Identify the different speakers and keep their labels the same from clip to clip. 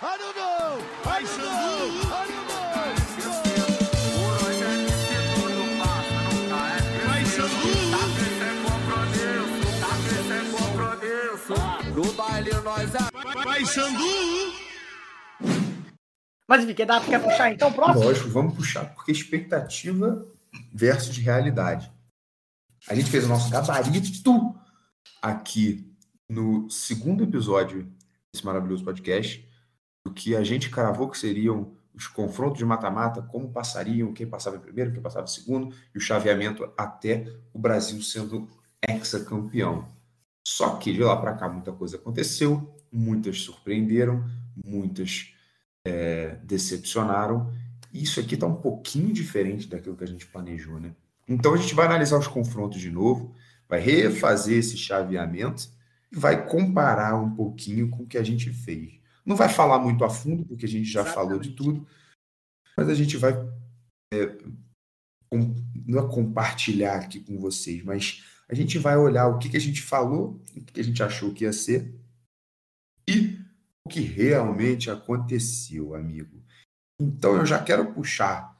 Speaker 1: I don't know. I don't know. I don't know.
Speaker 2: No baile nós
Speaker 1: Vai, Xandu.
Speaker 3: Mas enfim, quer, dar, quer puxar então? Próximo?
Speaker 4: Lógico, vamos puxar, porque expectativa versus realidade. A gente fez o nosso gabarito aqui no segundo episódio desse maravilhoso podcast, do que a gente cravou que seriam os confrontos de mata-mata, como passariam, quem passava em primeiro, quem passava em segundo, e o chaveamento até o Brasil sendo hexacampeão. Só que de lá para cá muita coisa aconteceu, muitas surpreenderam, muitas é, decepcionaram. Isso aqui está um pouquinho diferente daquilo que a gente planejou, né? Então a gente vai analisar os confrontos de novo, vai refazer esse chaveamento e vai comparar um pouquinho com o que a gente fez. Não vai falar muito a fundo, porque a gente já
Speaker 3: Exatamente.
Speaker 4: falou de tudo, mas a gente vai é, com- não é compartilhar aqui com vocês, mas a gente vai olhar o que, que a gente falou, o que, que a gente achou que ia ser e o que realmente aconteceu, amigo. Então eu já quero puxar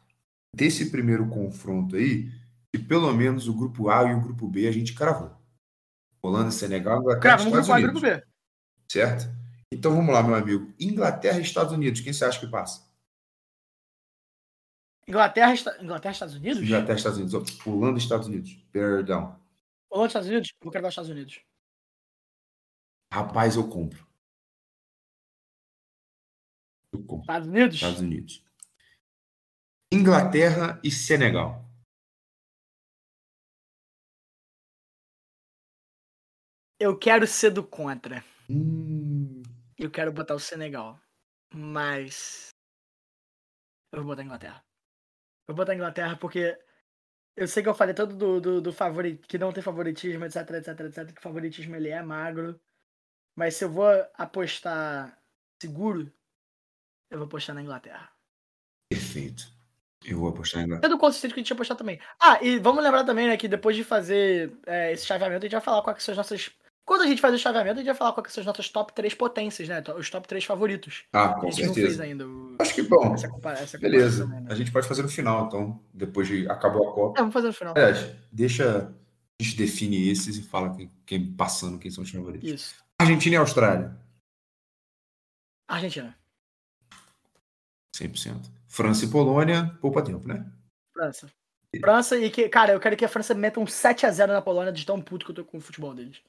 Speaker 4: desse primeiro confronto aí, que pelo menos o grupo A e o grupo B a gente cravou. Holanda, Senegal, Inglaterra
Speaker 3: Crava
Speaker 4: e
Speaker 3: no
Speaker 4: Estados
Speaker 3: grupo A,
Speaker 4: Unidos.
Speaker 3: grupo B.
Speaker 4: Certo? Então vamos lá, meu amigo. Inglaterra e Estados Unidos, quem você acha que passa?
Speaker 3: Inglaterra, Inglaterra, Estados Unidos?
Speaker 4: Inglaterra e Estados Unidos. Holanda e Estados Unidos. Perdão.
Speaker 3: Holanda, Estados Unidos? Eu vou cravar os Estados Unidos.
Speaker 4: Rapaz, eu compro. Eu compro.
Speaker 3: Estados Unidos?
Speaker 4: Estados Unidos. Inglaterra e Senegal.
Speaker 3: Eu quero ser do contra.
Speaker 4: Hum,
Speaker 3: Eu quero botar o Senegal. Mas. Eu vou botar a Inglaterra. Eu vou botar a Inglaterra porque. Eu sei que eu falei todo do, do, do favorito, que não tem favoritismo, etc, etc, etc, que o favoritismo ele é magro. Mas se eu vou apostar seguro, eu vou apostar na Inglaterra.
Speaker 4: perfeito. Eu vou apostar em Inglaterra.
Speaker 3: É do consistente que a gente ia apostar também. Ah, e vamos lembrar também, né, que depois de fazer é, esse chaveamento, a gente vai falar quais são as nossas. Quando a gente fazer o chaveamento, a gente vai falar quais são as nossas top 3 potências, né? Os top 3 favoritos.
Speaker 4: Ah,
Speaker 3: a
Speaker 4: com
Speaker 3: gente não fez
Speaker 4: certeza.
Speaker 3: ainda. o-
Speaker 4: Acho que bom.
Speaker 3: Essa, compara essa
Speaker 4: Beleza.
Speaker 3: comparação, né?
Speaker 4: A gente pode fazer no final, então, depois de acabou a Copa.
Speaker 3: É, vamos fazer no final.
Speaker 4: Aliás, deixa a gente define esses e fala quem, quem passando, quem são os favoritos.
Speaker 3: Isso.
Speaker 4: Argentina e Austrália,
Speaker 3: Argentina.
Speaker 4: 100%. França e Polônia, poupa tempo, né?
Speaker 3: França. França e que, cara, eu quero que a França meta um 7x0 na Polônia de tão puto que eu tô com o futebol deles.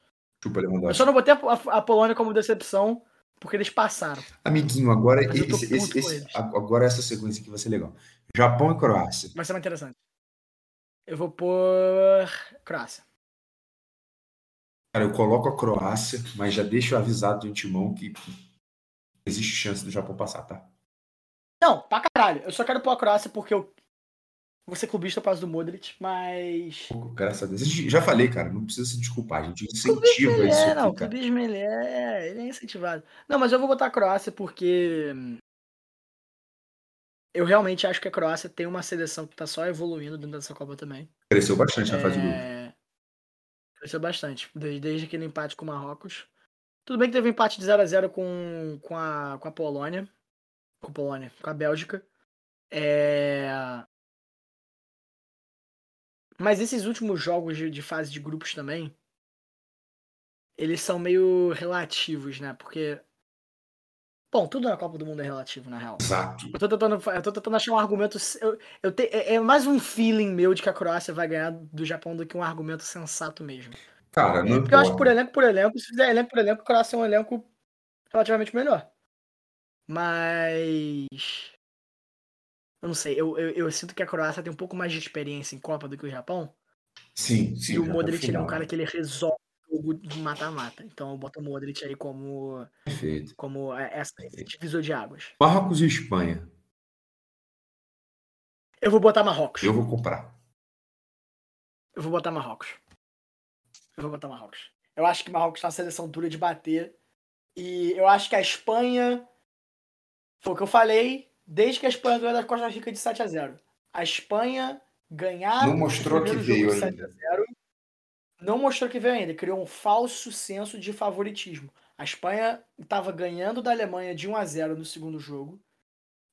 Speaker 4: Chupa
Speaker 3: Eu
Speaker 4: Lewandowski.
Speaker 3: só não botei a, a- Polônia como decepção porque eles passaram.
Speaker 4: Amiguinho, agora,
Speaker 3: eu
Speaker 4: esse, esse- esse- agora essa sequência aqui vai ser legal. Japão e Croácia.
Speaker 3: Vai ser mais interessante. Eu vou pôr. Croácia.
Speaker 4: Cara, eu coloco a Croácia, mas já deixo avisado de antemão que existe chance do Japão passar, tá?
Speaker 3: Não, pra caralho. Eu só quero pôr a Croácia porque eu vou ser clubista por causa do Modric, mas.
Speaker 4: Pô, Graças a Deus. A Já falei, cara, não precisa se desculpar. A gente
Speaker 3: Clubismo
Speaker 4: incentiva
Speaker 3: ele
Speaker 4: isso
Speaker 3: é, não.
Speaker 4: aqui, cara.
Speaker 3: Clubismo ele é. Ele é incentivado. Não, mas eu vou botar a Croácia porque. Eu realmente acho que a Croácia tem uma seleção que tá só evoluindo dentro dessa Copa também.
Speaker 4: Cresceu bastante na fase de grupo.
Speaker 3: É... Cresceu bastante. Desde, desde aquele empate com o Marrocos. Tudo bem que teve um empate de 0x0 com, com, a, com a Polônia. Com a Polônia, com a Bélgica. É... Mas esses últimos jogos de, de fase de grupos também. Eles são meio relativos, né? Porque. Bom, tudo na Copa do Mundo é relativo, na real.
Speaker 4: Exato.
Speaker 3: Eu tô tentando, eu tô tentando achar um argumento. Eu, eu te, é, é mais um feeling meu de que a Croácia vai ganhar do Japão do que um argumento sensato mesmo.
Speaker 4: Cara, não
Speaker 3: É, porque eu acho que por elenco por elenco, se fizer elenco por elenco, a Croácia é um elenco relativamente melhor. Mas. Eu não sei, eu, eu, eu sinto que a Croácia tem um pouco mais de experiência em Copa do que o Japão.
Speaker 4: Sim, sim.
Speaker 3: e o
Speaker 4: tá
Speaker 3: Modric ele é um cara que ele resolve o jogo de mata-mata. Então eu boto o Modric aí como,
Speaker 4: Perfeito.
Speaker 3: como essa, esse divisor de águas.
Speaker 4: Marrocos e Espanha.
Speaker 3: Eu vou botar Marrocos.
Speaker 4: Eu vou comprar.
Speaker 3: Eu vou botar Marrocos. Eu vou botar Marrocos. Eu acho que Marrocos tá uma seleção dura de bater. E eu acho que a Espanha. Foi o que eu falei. Desde que a Espanha ganhou da Costa Rica de 7 a 0 A Espanha ganhar.
Speaker 4: Não mostrou que veio ainda.
Speaker 3: 7 a 0 Não mostrou que veio ainda. Criou um falso senso de favoritismo. A Espanha estava ganhando da Alemanha de 1 a 0 no segundo jogo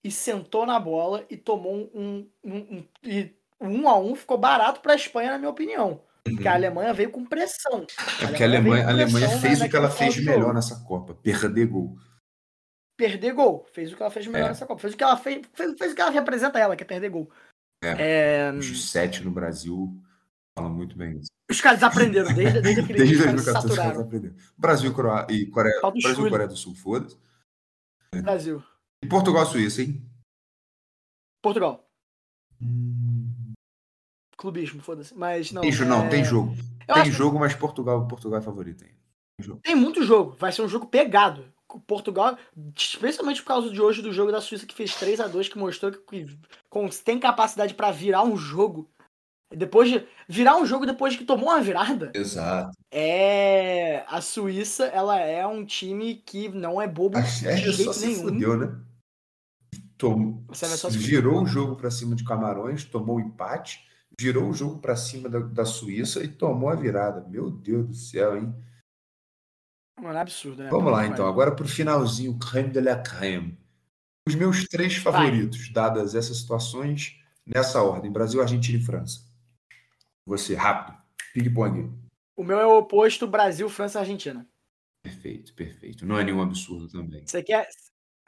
Speaker 3: e sentou na bola e tomou um, um, um, e o 1 a 1 ficou barato para a Espanha, na minha opinião. Porque a Alemanha veio com pressão.
Speaker 4: É porque a Alemanha, a
Speaker 3: veio com
Speaker 4: Alemanha fez
Speaker 3: na-
Speaker 4: o que ela fez de melhor nessa Copa, perder gol.
Speaker 3: Perder gol. Fez o que ela fez melhor
Speaker 4: É.
Speaker 3: nessa Copa. Fez o que ela fez, fez, fez o que ela representa ela, que é perder gol.
Speaker 4: É.
Speaker 3: É,
Speaker 4: Os sete no Brasil falam muito bem isso.
Speaker 3: os caras aprenderam, desde, desde aquele
Speaker 4: Desde
Speaker 3: dia, os caras
Speaker 4: 2014 os caras aprenderam. Brasil Croá- e Coreia, Brasil e. Coreia do Sul, foda-se.
Speaker 3: Brasil.
Speaker 4: E Portugal Suíça, hein?
Speaker 3: Portugal. Clubismo, foda-se. Mas não.
Speaker 4: tem, jo- não,
Speaker 3: é-
Speaker 4: tem jogo.
Speaker 3: Eu
Speaker 4: tem
Speaker 3: acho que
Speaker 4: jogo, mas Portugal, Portugal é favorito ainda. Tem jogo.
Speaker 3: tem muito jogo. Vai ser um jogo pegado. Portugal, especialmente por causa de hoje do jogo da Suíça que fez 3 a 2 que mostrou que, que tem capacidade pra virar um jogo. Depois de virar um jogo depois que tomou uma virada,
Speaker 4: Exato.
Speaker 3: é a Suíça, ela é um time que não é bobo
Speaker 4: A
Speaker 3: de
Speaker 4: Sérvia só
Speaker 3: jeito
Speaker 4: se
Speaker 3: nenhum.
Speaker 4: fudeu, né? Girou o jogo pra cima de Camarões, tomou o empate, girou o jogo pra cima da, da Suíça e tomou a virada. Meu Deus do céu, hein?
Speaker 3: Mano, é absurdo, né?
Speaker 4: Vamos lá,
Speaker 3: Vai.
Speaker 4: então. Agora pro finalzinho, creme de la creme. Os meus três favoritos, dadas essas situações, nessa ordem: Brasil, Argentina e França. Você, rápido. Ping-pong.
Speaker 3: O meu é o oposto Brasil, França e Argentina.
Speaker 4: Perfeito, perfeito. Não é nenhum absurdo também.
Speaker 3: Você quer.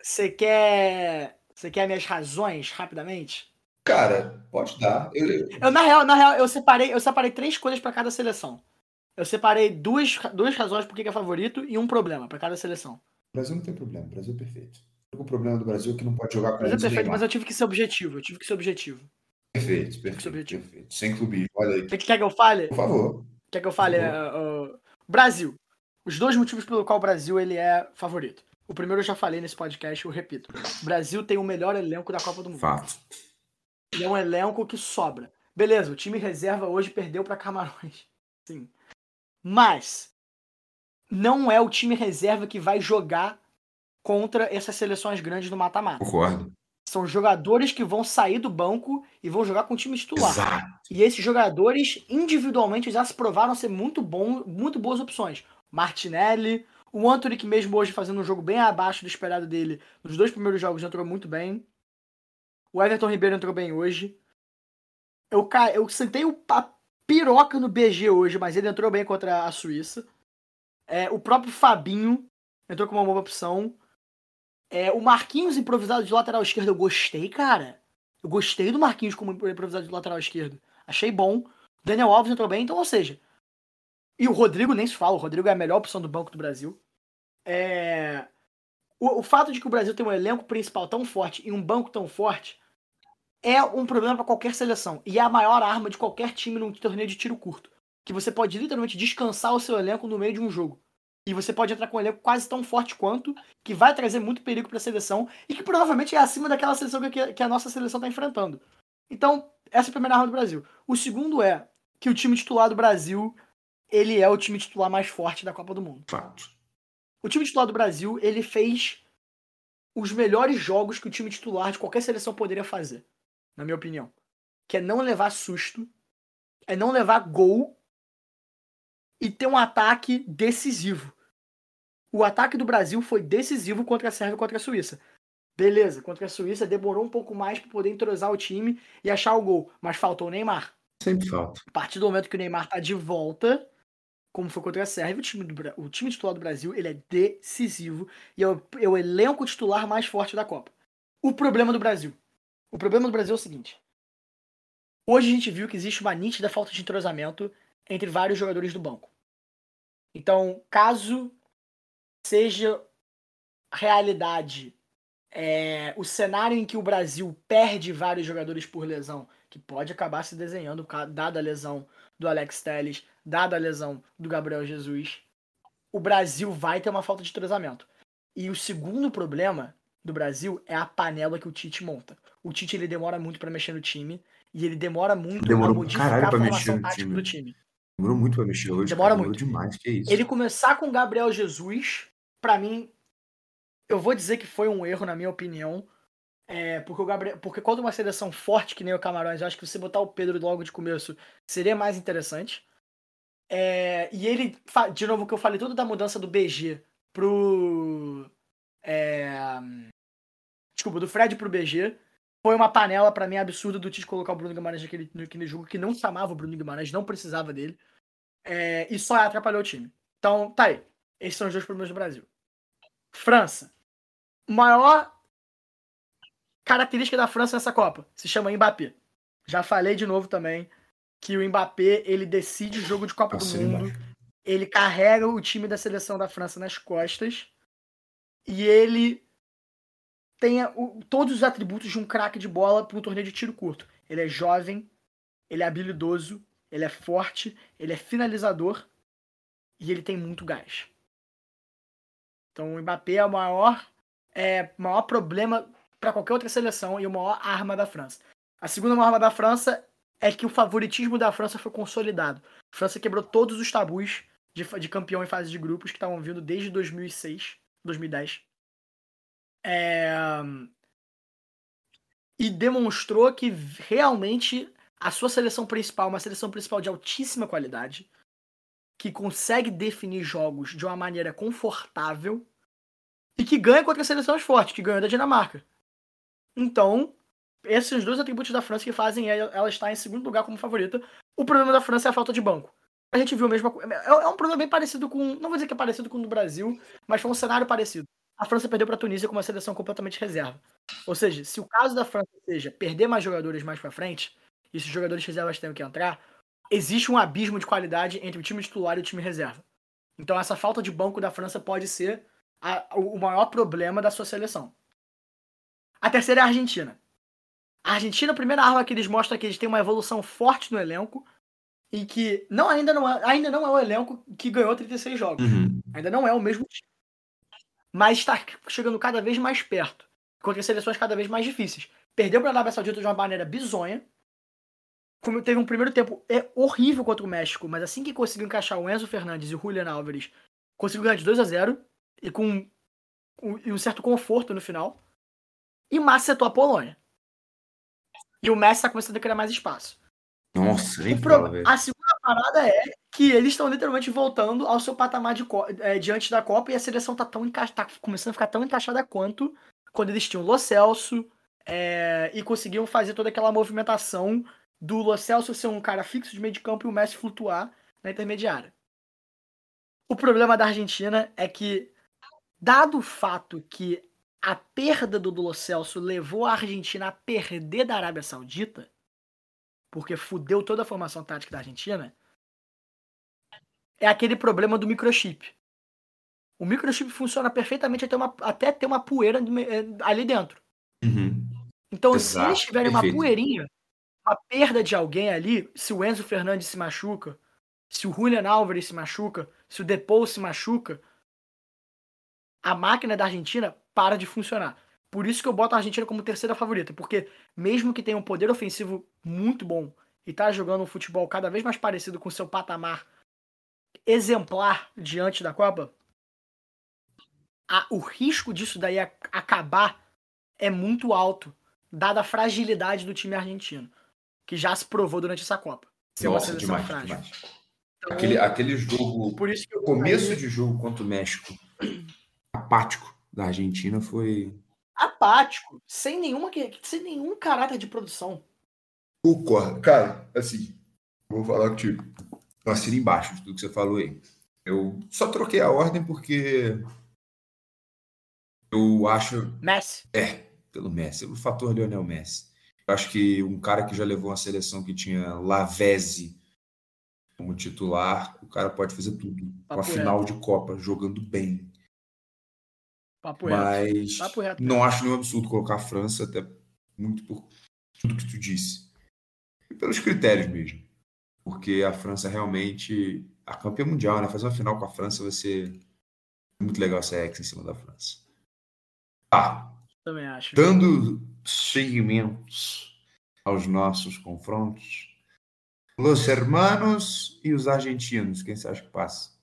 Speaker 3: Você quer. Você quer minhas razões rapidamente?
Speaker 4: Cara, pode dar. Eu, eu-
Speaker 3: Eu, na real, na real, eu separei, eu separei três coisas pra cada seleção. Eu separei duas, duas razões por que é favorito e um problema pra cada seleção.
Speaker 4: O Brasil não tem problema, o Brasil é perfeito. O problema do Brasil é que não pode jogar com
Speaker 3: Mas é
Speaker 4: o
Speaker 3: perfeito, mas eu tive que ser objetivo. Eu tive que ser objetivo.
Speaker 4: Perfeito, perfeito,
Speaker 3: objetivo.
Speaker 4: perfeito. Sem clubismo, olha aí.
Speaker 3: Você quer que eu fale?
Speaker 4: Por favor.
Speaker 3: Quer que eu fale? É, ó, Brasil. Os dois motivos pelo qual o Brasil ele é favorito. O primeiro eu já falei nesse podcast, eu repito. O Brasil tem o melhor elenco da Copa do Mundo.
Speaker 4: Fato.
Speaker 3: E é um elenco que sobra. Beleza, o time reserva hoje perdeu para Camarões. Sim. Mas não é o time reserva que vai jogar contra essas seleções grandes no mata-mata.
Speaker 4: Concordo.
Speaker 3: São jogadores que vão sair do banco e vão jogar com o time titular.
Speaker 4: Exato.
Speaker 3: E esses jogadores, individualmente, já se provaram ser muito, bom, muito boas opções. Martinelli, o Anthony, que mesmo hoje fazendo um jogo bem abaixo do esperado dele, nos dois primeiros jogos entrou muito bem. O Everton Ribeiro entrou bem hoje. Eu, eu sentei o a piroca no BG hoje, mas ele entrou bem contra a Suíça. É, o próprio Fabinho entrou com uma boa opção. É, o Marquinhos improvisado de lateral esquerdo, eu gostei, cara. Eu gostei do Marquinhos como improvisado de lateral esquerdo. Achei bom. Daniel Alves entrou bem, então, ou seja. E o Rodrigo nem se fala, o Rodrigo é a melhor opção do banco do Brasil. É, o, o fato de que o Brasil tem um elenco principal tão forte e um banco tão forte é um problema para qualquer seleção. E é a maior arma de qualquer time num torneio de tiro curto. Que você pode literalmente descansar o seu elenco no meio de um jogo. E você pode entrar com um elenco quase tão forte quanto, que vai trazer muito perigo para a seleção e que provavelmente é acima daquela seleção que, que a nossa seleção está enfrentando. Então, essa é a primeira arma do Brasil. O segundo é que o time titular do Brasil, ele é o time titular mais forte da Copa do Mundo.
Speaker 4: Fato.
Speaker 3: O time titular do Brasil, ele fez os melhores jogos que o time titular de qualquer seleção poderia fazer, na minha opinião. Que é não levar susto, é não levar gol e ter um ataque decisivo. O ataque do Brasil foi decisivo contra a Sérvia e contra a Suíça. Beleza, contra a Suíça demorou um pouco mais para poder entrosar o time e achar o gol, mas faltou o Neymar.
Speaker 4: Sempre falta.
Speaker 3: A partir do momento que o Neymar tá de volta, como foi contra a Sérvia, o time, do, o time titular do Brasil ele é decisivo e é o, é o elenco titular mais forte da Copa. O problema do Brasil. O problema do Brasil é o seguinte. Hoje a gente viu que existe uma nítida falta de entrosamento entre vários jogadores do banco. Então, caso seja realidade é, o cenário em que o Brasil perde vários jogadores por lesão, que pode acabar se desenhando, dada a lesão do Alex Telles, dada a lesão do Gabriel Jesus, o Brasil vai ter uma falta de entrosamento. E o segundo problema do Brasil é a panela que o Tite monta. O Tite ele demora muito para mexer no time e ele demora muito
Speaker 4: Demorou pra
Speaker 3: modificar
Speaker 4: caralho
Speaker 3: a formação
Speaker 4: mexer no time.
Speaker 3: do time.
Speaker 4: Demorou muito pra mexer hoje.
Speaker 3: Demora
Speaker 4: cara.
Speaker 3: muito.
Speaker 4: demais, que isso.
Speaker 3: Ele começar com o Gabriel Jesus, pra mim, eu vou dizer que foi um erro, na minha opinião. É, porque o Gabriel, porque quando uma seleção forte que nem o Camarões, eu acho que você botar o Pedro logo de começo seria mais interessante. É, e ele, de novo, que eu falei tudo da mudança do BG pro. É, desculpa, do Fred pro BG. Foi uma panela, pra mim, absurda do Tite colocar o Bruno Guimarães naquele, naquele jogo, que não chamava o Bruno Guimarães, não precisava dele. É, e só atrapalhou o time. Então, tá aí. Esses são os dois problemas do Brasil. França. Maior característica da França nessa Copa se chama Mbappé. Já falei de novo também que o Mbappé ele decide o jogo de Copa
Speaker 4: Nossa,
Speaker 3: do Mundo. Ele carrega o time da seleção da França nas costas e ele tem o- todos os atributos de um craque de bola para um torneio de tiro curto. Ele é jovem, ele é habilidoso, ele é forte, ele é finalizador e ele tem muito gás. Então o Mbappé é o maior, é, maior problema para qualquer outra seleção e a maior arma da França. A segunda maior arma da França é que o favoritismo da França foi consolidado. A França quebrou todos os tabus de, de campeão em fase de grupos que estavam vindo desde 2006, 2010. É, E demonstrou que realmente a sua seleção principal, uma seleção principal de altíssima qualidade, que consegue definir jogos de uma maneira confortável e que ganha contra seleções fortes, que ganhou da Dinamarca. Então, esses dois atributos da França que fazem ela estar em segundo lugar como favorita. O problema da França é a falta de banco. A gente viu a mesma. É é um problema bem parecido com. Não vou dizer que é parecido com o do Brasil, mas foi um cenário parecido. A França perdeu para a Tunísia com uma seleção completamente reserva. Ou seja, se o caso da França seja perder mais jogadores mais para frente, e se os jogadores reservas tenham que entrar, existe um abismo de qualidade entre o time titular e o time reserva. Então essa falta de banco da França pode ser a- o o maior problema da sua seleção. A terceira é a Argentina. A Argentina, a primeira arma que eles mostram é que eles têm uma evolução forte no elenco e que não ainda não é, ainda não é o elenco que ganhou 36 jogos.
Speaker 4: Uhum.
Speaker 3: Ainda não é o mesmo time. Mas está chegando cada vez mais perto. Contra seleções cada vez mais difíceis. Perdeu para a Arábia Saudita de uma maneira bizonha. Como teve um primeiro tempo é horrível contra o México, mas assim que conseguiu encaixar o Enzo Fernandes e o Julian Álvares, conseguiu ganhar de 2 a 0 e com um, e um certo conforto no final. E macetou a Polônia. E o Messi está começando a criar mais espaço.
Speaker 4: Nossa, nem
Speaker 3: pro-
Speaker 4: fala, velho.
Speaker 3: A parada é que eles estão literalmente voltando ao seu patamar de é, diante da Copa e a seleção tá, tão tá começando a ficar tão encaixada quanto quando eles tinham o Lo Celso é, e conseguiam fazer toda aquela movimentação do Lo Celso ser um cara fixo de meio de campo e o Messi flutuar na intermediária. O problema da Argentina é que, dado o fato que a perda do Lo Celso levou a Argentina a perder da Arábia Saudita, porque fudeu toda a formação tática da Argentina, é aquele problema do microchip. O microchip funciona perfeitamente até, uma, até ter uma poeira eh, ali dentro.
Speaker 4: Uhum.
Speaker 3: Então,
Speaker 4: Exato,
Speaker 3: se eles tiverem
Speaker 4: perfeito.
Speaker 3: uma poeirinha, uma perda de alguém ali, se o Enzo Fernandes se machuca, se o Julian Álvares se machuca, se o Depou se machuca, a máquina da Argentina para de funcionar. Por isso que eu boto a Argentina como terceira favorita, porque mesmo que tenha um poder ofensivo muito bom e tá jogando um futebol cada vez mais parecido com seu patamar exemplar diante da Copa, a- o risco disso daí ac- acabar é muito alto, dada a fragilidade do time argentino, que já se provou durante essa Copa. Ser
Speaker 4: Nossa, demais,
Speaker 3: frágil.
Speaker 4: demais.
Speaker 3: Então,
Speaker 4: Aquele, aquele jogo,
Speaker 3: por isso que eu
Speaker 4: começo
Speaker 3: botaria-
Speaker 4: de jogo contra o México, apático da Argentina foi
Speaker 3: apático, sem nenhuma sem nenhum caráter de produção.
Speaker 4: Concordo. Cara, assim, vou falar contigo. Eu assino embaixo de tudo que você falou aí. Eu só troquei a ordem porque eu acho,
Speaker 3: Messi.
Speaker 4: pelo Messi, o fator Lionel Messi. Eu acho que um cara que já levou uma seleção que tinha Lavezzi como titular, o cara pode fazer tudo. Com a
Speaker 3: Papo
Speaker 4: final de Copa, jogando bem.
Speaker 3: Papo.
Speaker 4: Mas
Speaker 3: Papo reto.
Speaker 4: não acho nenhum absurdo colocar a França, até muito por tudo que tu disse. E pelos critérios mesmo. Porque a França realmente. A campeã mundial, né? Fazer uma final com a França vai ser muito legal essa ex em cima da França. Tá.
Speaker 3: Também acho.
Speaker 4: Dando seguimentos aos nossos confrontos. Los hermanos e os argentinos. Quem você acha que passa?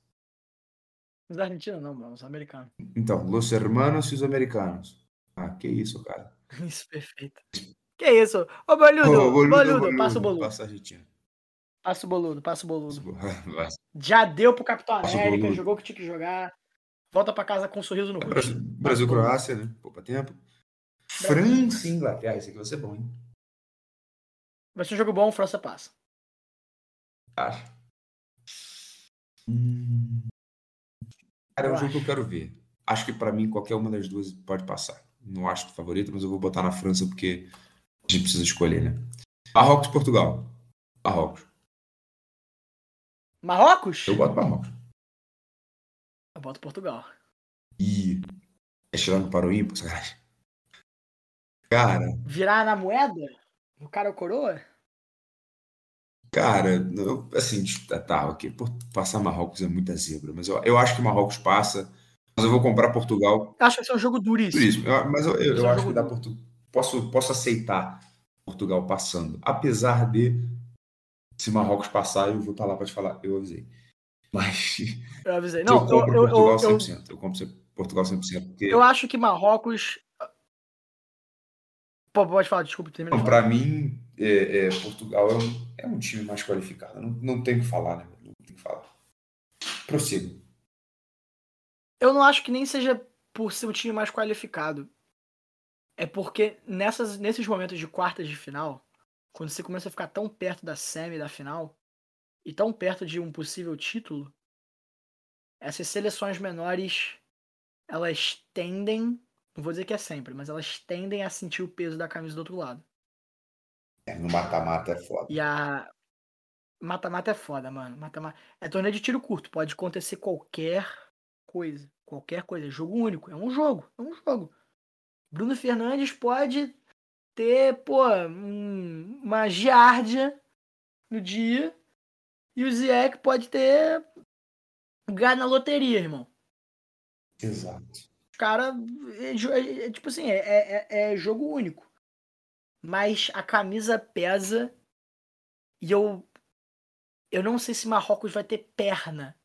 Speaker 3: Os argentinos não, mano, os americanos.
Speaker 4: Então, Los hermanos e os americanos. Ah, que isso, cara.
Speaker 3: Isso, perfeito. Que isso? Ô, boludo,
Speaker 4: Ô,
Speaker 3: boludo, passa o boludo.
Speaker 4: Passa a Argentina.
Speaker 3: Passa o boludo, passa o boludo. Já deu pro Capitão América, jogou o que tinha que jogar. volta pra casa com um sorriso no rosto.
Speaker 4: Brasil, Croácia, né? Poupa tempo. França e Inglaterra. Esse aqui vai ser bom, hein?
Speaker 3: Vai ser um jogo bom, França passa.
Speaker 4: Acho. Hum. Cara, é um jogo que eu quero ver. Acho que pra mim qualquer uma das duas pode passar. Não acho favorito, mas eu vou botar na França porque a gente precisa escolher, né? Marrocos e Portugal. Marrocos.
Speaker 3: Marrocos?
Speaker 4: Eu boto Marrocos.
Speaker 3: Eu boto Portugal.
Speaker 4: E é tirando para o ímpar, sacanagem. Cara,
Speaker 3: Virar na moeda? O cara é o coroa?
Speaker 4: cara, não, assim, tá, tá, ok. Por- Passar Marrocos é muita zebra, mas eu, eu acho que Marrocos passa. Mas eu vou comprar Portugal
Speaker 3: Eu acho que vai ser um jogo duríssimo.
Speaker 4: isso. Eu- mas eu, eu- eu acho que dá
Speaker 3: duro.
Speaker 4: Portu, posso, posso aceitar Portugal passando. Apesar de, se Marrocos passar, eu vou estar lá para te falar. Eu avisei. Mas
Speaker 3: Eu avisei. Não, eu,
Speaker 4: compro
Speaker 3: eu,
Speaker 4: Portugal
Speaker 3: eu, eu,
Speaker 4: 100%. Eu compro Portugal 100%. Porque,
Speaker 3: eu acho que Marrocos. Pô, pode falar, desculpa,
Speaker 4: para mim, é, é, Portugal é um, é um time mais qualificado. Não, não tem o que falar, né? Não tem o que falar. Prossiga.
Speaker 3: Eu não acho que nem seja por ser o time mais qualificado. É porque nessas, nesses momentos de quartas de final, quando você começa a ficar tão perto da semi da final e tão perto de um possível título, essas seleções menores elas tendem, não vou dizer que é sempre, mas elas tendem a sentir o peso da camisa do outro lado.
Speaker 4: É, no mata-mata é foda.
Speaker 3: E a mata-mata é foda, mano. Mata-mata é torneio de tiro curto, pode acontecer qualquer coisa, qualquer coisa, é jogo único, é um jogo, é um jogo. Bruno Fernandes pode ter, pô, um- uma giardia no dia e o Ziyech pode ter ganho na loteria, irmão.
Speaker 4: Exato.
Speaker 3: Os caras, é, é- é tipo assim, é, é- é jogo único. Mas a camisa pesa e eu eu não sei se Marrocos vai ter perna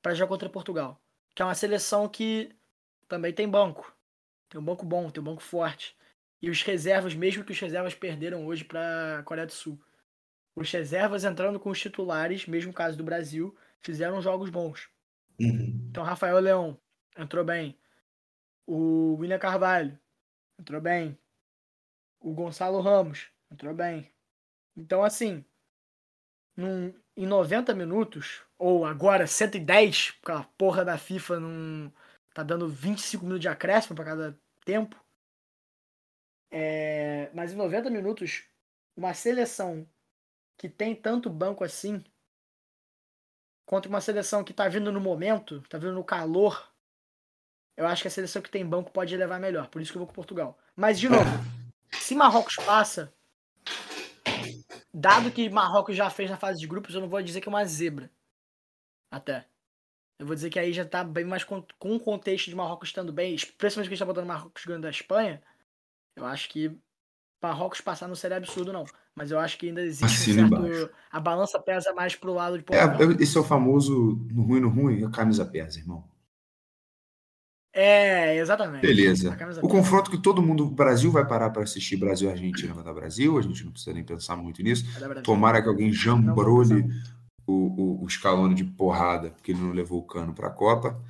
Speaker 3: pra jogar contra Portugal, que é uma seleção que também tem banco. Tem um banco bom, tem um banco forte. E os reservas, mesmo que os reservas perderam hoje pra Coreia do Sul. Os reservas entrando com os titulares, mesmo caso do Brasil, fizeram jogos bons.
Speaker 4: Uhum.
Speaker 3: Então, Rafael Leão entrou bem. O William Carvalho entrou bem. O Gonçalo Ramos entrou bem. Então, assim, num, em 90 minutos, ou agora 110, porque a porra da FIFA não tá dando 25 minutos de acréscimo para cada tempo. É, mas em 90 minutos, uma seleção que tem tanto banco assim, contra uma seleção que tá vindo no momento, tá vindo no calor, eu acho que a seleção que tem banco pode levar melhor. Por isso que eu vou com Portugal. Mas, de novo, se Marrocos passa, dado que Marrocos já fez na fase de grupos, eu não vou dizer que é uma zebra. Até. Eu vou dizer que aí já tá bem mais com, com o contexto de Marrocos estando bem, principalmente que a gente tá botando Marrocos ganhando da Espanha. Eu acho que Marrocos passar não seria absurdo, não. Mas eu acho que ainda existe um certo. A balança pesa mais pro lado de
Speaker 4: É,
Speaker 3: Portugal.
Speaker 4: eu- esse é o famoso no ruim, no ruim, a camisa pesa, irmão.
Speaker 3: É, exatamente.
Speaker 4: Beleza. O confronto que todo mundo, o Brasil vai parar para assistir Brasil e Argentina vai dar Brasil, a gente não precisa nem pensar muito nisso.
Speaker 3: É.
Speaker 4: Tomara que alguém jambrole o, o, o Scaloni de porrada, porque ele não levou o cano para a Copa.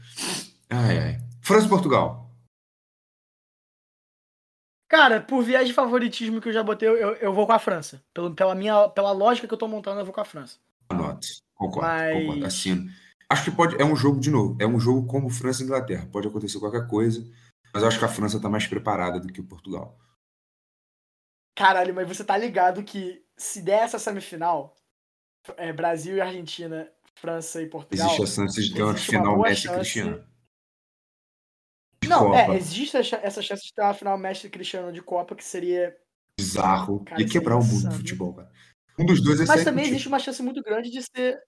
Speaker 4: Ai, ai. França e Portugal.
Speaker 3: Cara, por viés de favoritismo que eu já botei, eu, eu vou com a França. Pelo, pela, minha, pela lógica que eu tô montando, eu vou com a França.
Speaker 4: Anote. Concordo,
Speaker 3: Mas-
Speaker 4: concordo. Assino. Acho que pode. É um jogo, de novo, é um jogo como França e Inglaterra. Pode acontecer qualquer coisa, mas eu acho que a França está mais preparada do que o Portugal.
Speaker 3: Caralho, mas você tá ligado que se der essa semifinal, é, Brasil e Argentina, França e Portugal.
Speaker 4: Existe a chance de ter uma final Messi e Cristiano. De
Speaker 3: Não,
Speaker 4: Copa.
Speaker 3: é, existe essa chance de ter uma final Messi Cristiano de Copa, que seria.
Speaker 4: Bizarro.
Speaker 3: Cara,
Speaker 4: Ia
Speaker 3: é
Speaker 4: quebrar o mundo do futebol, cara. Um dos dois é
Speaker 3: Mas também existe uma chance muito grande de ser.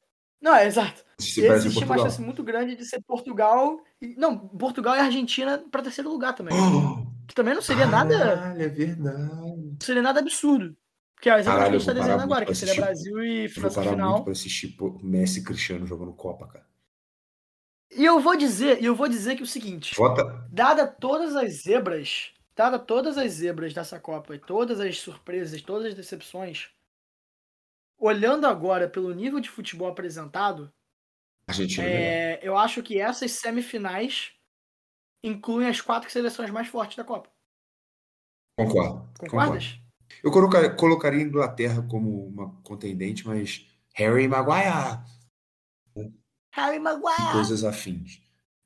Speaker 3: Não, é exato.
Speaker 4: Se
Speaker 3: Existe uma chance muito grande de ser Portugal. e- Não, Portugal e Argentina pra terceiro lugar também.
Speaker 4: Oh,
Speaker 3: Que também não seria nada.
Speaker 4: Caralho, é verdade.
Speaker 3: Não seria nada absurdo. Que é exatamente o que a gente tá dizendo agora, que seria. Brasil e
Speaker 4: Eu vou
Speaker 3: França
Speaker 4: parar
Speaker 3: final.
Speaker 4: muito pra assistir Messi e Cristiano jogando Copa, cara.
Speaker 3: E eu vou dizer, eu vou dizer que é o seguinte,
Speaker 4: Vota.
Speaker 3: dada todas as zebras, dada todas as zebras dessa Copa e todas as surpresas, todas as decepções, olhando agora pelo nível de futebol apresentado,
Speaker 4: é legal.
Speaker 3: É, eu acho que essas semifinais incluem as quatro seleções mais fortes da Copa.
Speaker 4: Concordo. concordo.
Speaker 3: Concordas?
Speaker 4: Eu colocaria, colocaria Inglaterra como uma contendente, mas Harry Maguire
Speaker 3: Harry
Speaker 4: e
Speaker 3: Maguire!
Speaker 4: coisas afins.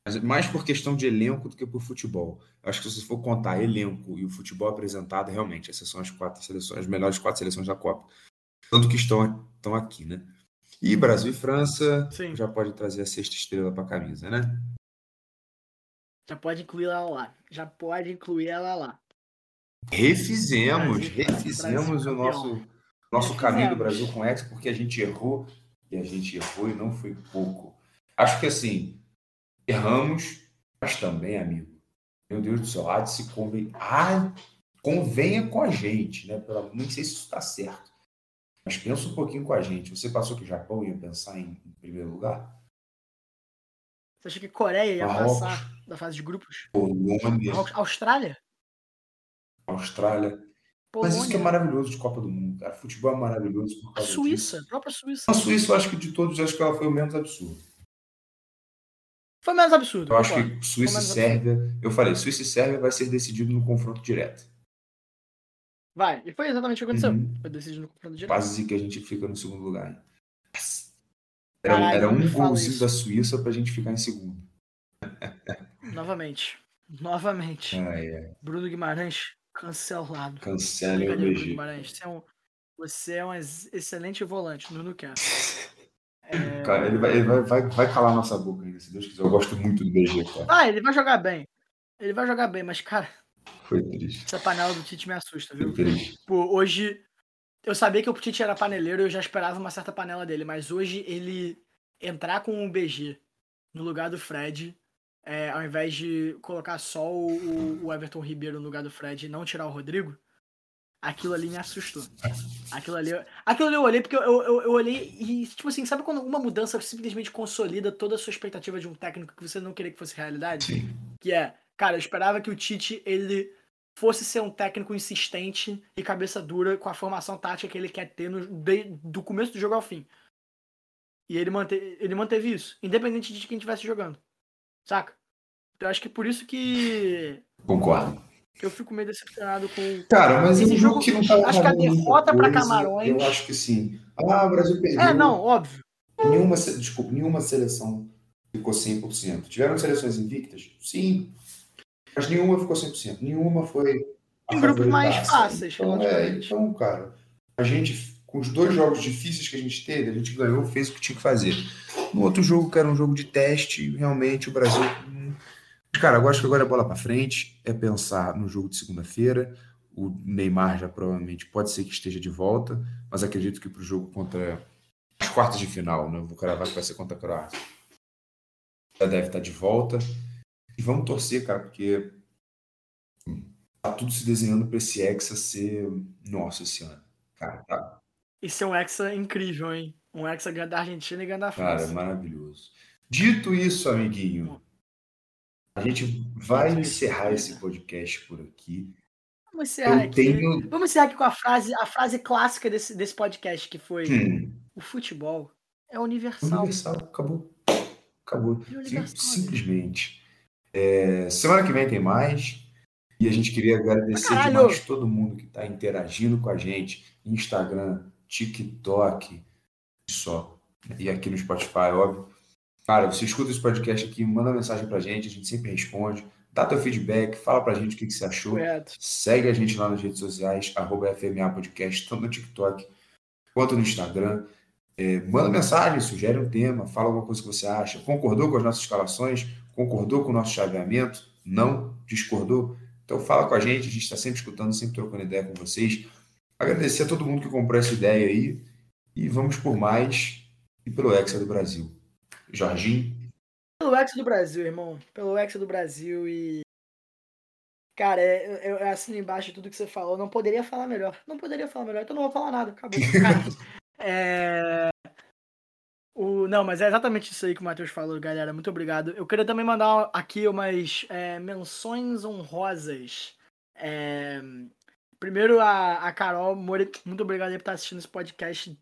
Speaker 4: Mas mais por questão de elenco do que por futebol. Eu acho que se você for contar elenco e o futebol apresentado, realmente, essas são as quatro seleções, as melhores quatro seleções da Copa. Tanto que estão, estão aqui, né? E Brasil e França
Speaker 3: Sim.
Speaker 4: já pode trazer a sexta estrela para a camisa, né?
Speaker 3: Já pode incluir ela lá. Já pode incluir ela lá.
Speaker 4: Refizemos,
Speaker 3: Brasil,
Speaker 4: refizemos
Speaker 3: Brasil
Speaker 4: o nosso,
Speaker 3: campeão.
Speaker 4: nosso caminho do. Brasil com ex, porque a gente errou e a gente errou e não foi pouco. Acho que assim, erramos, mas também, amigo. Meu Deus do céu, há de se conven... ah, convenha com a gente, né? Pela... Nem sei se isso está certo. Mas pensa um pouquinho com a gente. Você passou que o Japão ia pensar em, em primeiro lugar?
Speaker 3: Você acha que Coreia ia
Speaker 4: Marrocos.
Speaker 3: passar da fase de grupos?
Speaker 4: Polônia,
Speaker 3: Marrocos- Austrália?
Speaker 4: Austrália. Mas isso que é
Speaker 3: Polônia?
Speaker 4: maravilhoso de Copa do Mundo, cara. Futebol é maravilhoso por
Speaker 3: A
Speaker 4: causa
Speaker 3: Suíça,
Speaker 4: disso.
Speaker 3: a própria Suíça.
Speaker 4: A Suíça, eu acho que de todos, acho que ela foi o menos absurdo.
Speaker 3: Foi menos absurdo.
Speaker 4: Eu acho que Suíça e Sérvia, eu falei, Suíça e Sérvia vai ser decidido no confronto direto.
Speaker 3: Vai, e foi exatamente o que aconteceu.
Speaker 4: Uhum.
Speaker 3: Foi decidido no confronto direto.
Speaker 4: Quase que a gente fica no segundo lugar. Era,
Speaker 3: Caralho,
Speaker 4: era um golzinho da Suíça pra gente ficar em segundo.
Speaker 3: Novamente. Novamente.
Speaker 4: Ai, ai.
Speaker 3: Bruno Guimarães cancelado.
Speaker 4: Cancela o
Speaker 3: Bruno. Guimarães. Você é um, você é um ex- excelente volante, quer. É,
Speaker 4: Cara, ele, vai, ele vai, vai, vai calar nossa boca ainda, se Deus quiser. Eu gosto muito do BG, cara.
Speaker 3: Ah, ele vai jogar bem. Ele vai jogar bem, mas, cara,
Speaker 4: Foi triste.
Speaker 3: essa panela do Tite me assusta, viu?
Speaker 4: Foi triste.
Speaker 3: Pô, hoje. Eu sabia que o Tite era paneleiro e eu já esperava uma certa panela dele, mas hoje ele entrar com o BG no lugar do Fred, é, ao invés de colocar só o, o- o Everton Ribeiro no lugar do Fred e não tirar o Rodrigo, aquilo ali me assustou. Aquilo ali, aquilo ali eu olhei porque eu, eu, eu olhei e, tipo assim, sabe quando uma mudança simplesmente consolida toda a sua expectativa de um técnico que você não queria que fosse realidade?
Speaker 4: Sim.
Speaker 3: Que é, cara, eu esperava que o Tite ele fosse ser um técnico insistente e cabeça dura com a formação tática que ele quer ter no, de- do começo do jogo ao fim. E ele, mante, ele manteve isso, independente de quem estivesse jogando. Saca? Então eu acho que por isso que
Speaker 4: Concordo.
Speaker 3: Eu fico meio decepcionado com.
Speaker 4: Cara, mas
Speaker 3: Esse jogo-
Speaker 4: que não tava
Speaker 3: acho que a
Speaker 4: muita
Speaker 3: derrota
Speaker 4: coisa.
Speaker 3: Camarões-
Speaker 4: Eu acho que sim. Ah, o Brasil perdeu.
Speaker 3: É, não, óbvio.
Speaker 4: Nenhuma, desculpa, nenhuma seleção ficou 100%. Tiveram seleções invictas? Sim. Mas nenhuma ficou 100%. Nenhuma foi.
Speaker 3: Em grupos mais fáceis,
Speaker 4: Então, é, então, cara, a gente, com os dois jogos difíceis que a gente teve, a gente ganhou, fez o que tinha que fazer. No outro jogo, que era um jogo de teste, realmente o Brasil. Cara, eu acho que agora é bola pra frente, é pensar no jogo de segunda-feira. O Neymar já provavelmente pode ser que esteja de volta, mas acredito que pro jogo contra as quartas de final, né? Vou cravar que vai ser contra a Croácia. Já deve estar de volta. E vamos torcer, cara, porque tá tudo se desenhando para esse Hexa ser nosso esse ano. Cara, tá,
Speaker 3: Isso é um Hexa incrível, hein? Um Hexa ganha da Argentina e ganha da
Speaker 4: cara, é
Speaker 3: França.
Speaker 4: maravilhoso. Dito isso, amiguinho, a gente vai encerrar
Speaker 3: né?
Speaker 4: esse podcast por aqui.
Speaker 3: Vamos encerrar
Speaker 4: Eu
Speaker 3: aqui.
Speaker 4: tenho.
Speaker 3: Vamos encerrar aqui com a frase, a frase clássica desse, desse podcast, que foi
Speaker 4: Hum,
Speaker 3: o futebol é universal.
Speaker 4: universal, acabou. Acabou.
Speaker 3: É universal,
Speaker 4: simplesmente. É, semana que vem tem mais. E a gente queria agradecer
Speaker 3: Caralho!
Speaker 4: demais todo mundo que está interagindo com a gente. Instagram, TikTok, só. E aqui no Spotify, óbvio. Cara, você escuta esse podcast aqui, manda mensagem pra gente, a gente sempre responde. Dá teu feedback, fala pra gente o que, que você achou.
Speaker 3: Correto.
Speaker 4: Segue a gente lá nas redes sociais, arroba FMA Podcast, tanto no TikTok quanto no Instagram. É, manda mensagem, sugere um tema, fala alguma coisa que você acha. Concordou com as nossas escalações? Concordou com o nosso chaveamento? Não? Discordou? Então fala com a gente, a gente está sempre escutando, sempre trocando ideia com vocês. Agradecer a todo mundo que comprou essa ideia aí. E vamos por mais e pelo Hexa do Brasil. Jorginho,
Speaker 3: Pelo Hexa do Brasil, irmão. Pelo Hexa do Brasil e. Cara, é, eu, eu assino embaixo de tudo que você falou. Não poderia falar melhor. Não poderia falar melhor, então não vou falar nada. Acabou. É. O, não, mas é exatamente isso aí que o Matheus falou, galera. Muito obrigado. Eu queria também mandar aqui umas é, menções honrosas. É, primeiro, a, a Carol More, muito obrigado aí por estar assistindo esse podcast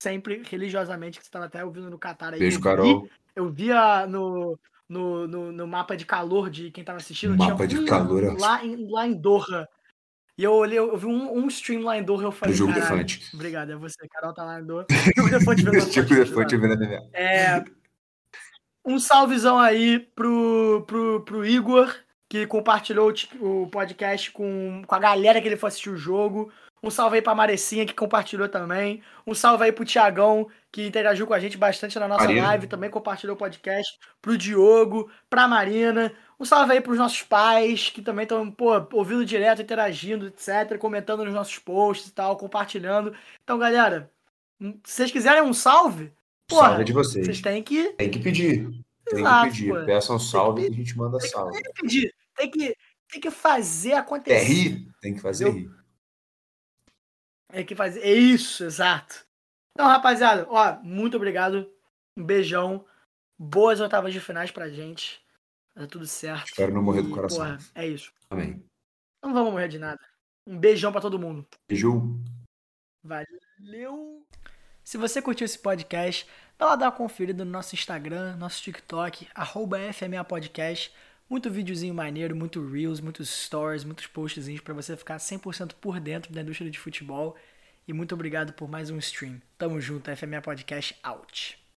Speaker 3: sempre religiosamente, que você estava até ouvindo no Catar aí.
Speaker 4: beijo, Carol.
Speaker 3: eu via no, no, no, no mapa de calor de quem tava assistindo.
Speaker 4: Mapa de
Speaker 3: um
Speaker 4: calor, é
Speaker 3: lá em, lá em Doha. E eu olhei, eu vi um, um stream lá em Doha eu falei,
Speaker 4: jogo
Speaker 3: "Caralho,
Speaker 4: Defante.
Speaker 3: Obrigado, é você. Carol tá lá em Doha. Jogo Defante vendo
Speaker 4: Chico
Speaker 3: Defante,
Speaker 4: vendo.
Speaker 3: É, um salvezão aí pro, pro, pro Igor, que compartilhou o o podcast com, com a galera que ele foi assistir o jogo. Um salve aí pra Marecinha, que compartilhou também. Um salve aí pro Tiagão, que interagiu com a gente bastante na nossa
Speaker 4: Marina.
Speaker 3: live, também compartilhou o podcast. Pro Diogo, pra Marina. Um salve aí pros nossos pais, que também estão, ouvindo direto, interagindo, etc., comentando nos nossos posts e tal, compartilhando. Então, galera, hum, se vocês quiserem um salve, porra,
Speaker 4: Salve de vocês.
Speaker 3: vocês têm que
Speaker 4: Tem que pedir. Tem
Speaker 3: Exato,
Speaker 4: que pedir.
Speaker 3: pô.
Speaker 4: Peçam salve
Speaker 3: que
Speaker 4: que a gente manda
Speaker 3: tem que-
Speaker 4: salve.
Speaker 3: tem que pedir, tem que, tem que fazer acontecer.
Speaker 4: É rir? Tem que fazer
Speaker 3: Eu-
Speaker 4: rir.
Speaker 3: É que fazer. É isso, exato. Então, rapaziada, ó, muito obrigado. Um beijão. Boas oitavas de finais pra gente. Tá tudo certo.
Speaker 4: Espero não morrer do coração.
Speaker 3: Porra, é isso.
Speaker 4: Amém.
Speaker 3: Não vamos morrer de nada. Um beijão pra todo mundo.
Speaker 4: Beijo.
Speaker 3: Valeu! Se você curtiu esse podcast, dá lá dar uma conferida no nosso Instagram, nosso TikTok, arroba FMA Podcast. Muito videozinho maneiro, muito Reels, muitos stories, muitos postzinhos pra você ficar 100% por dentro da indústria de futebol. E muito obrigado por mais um stream. Tamo junto, FMA Podcast out.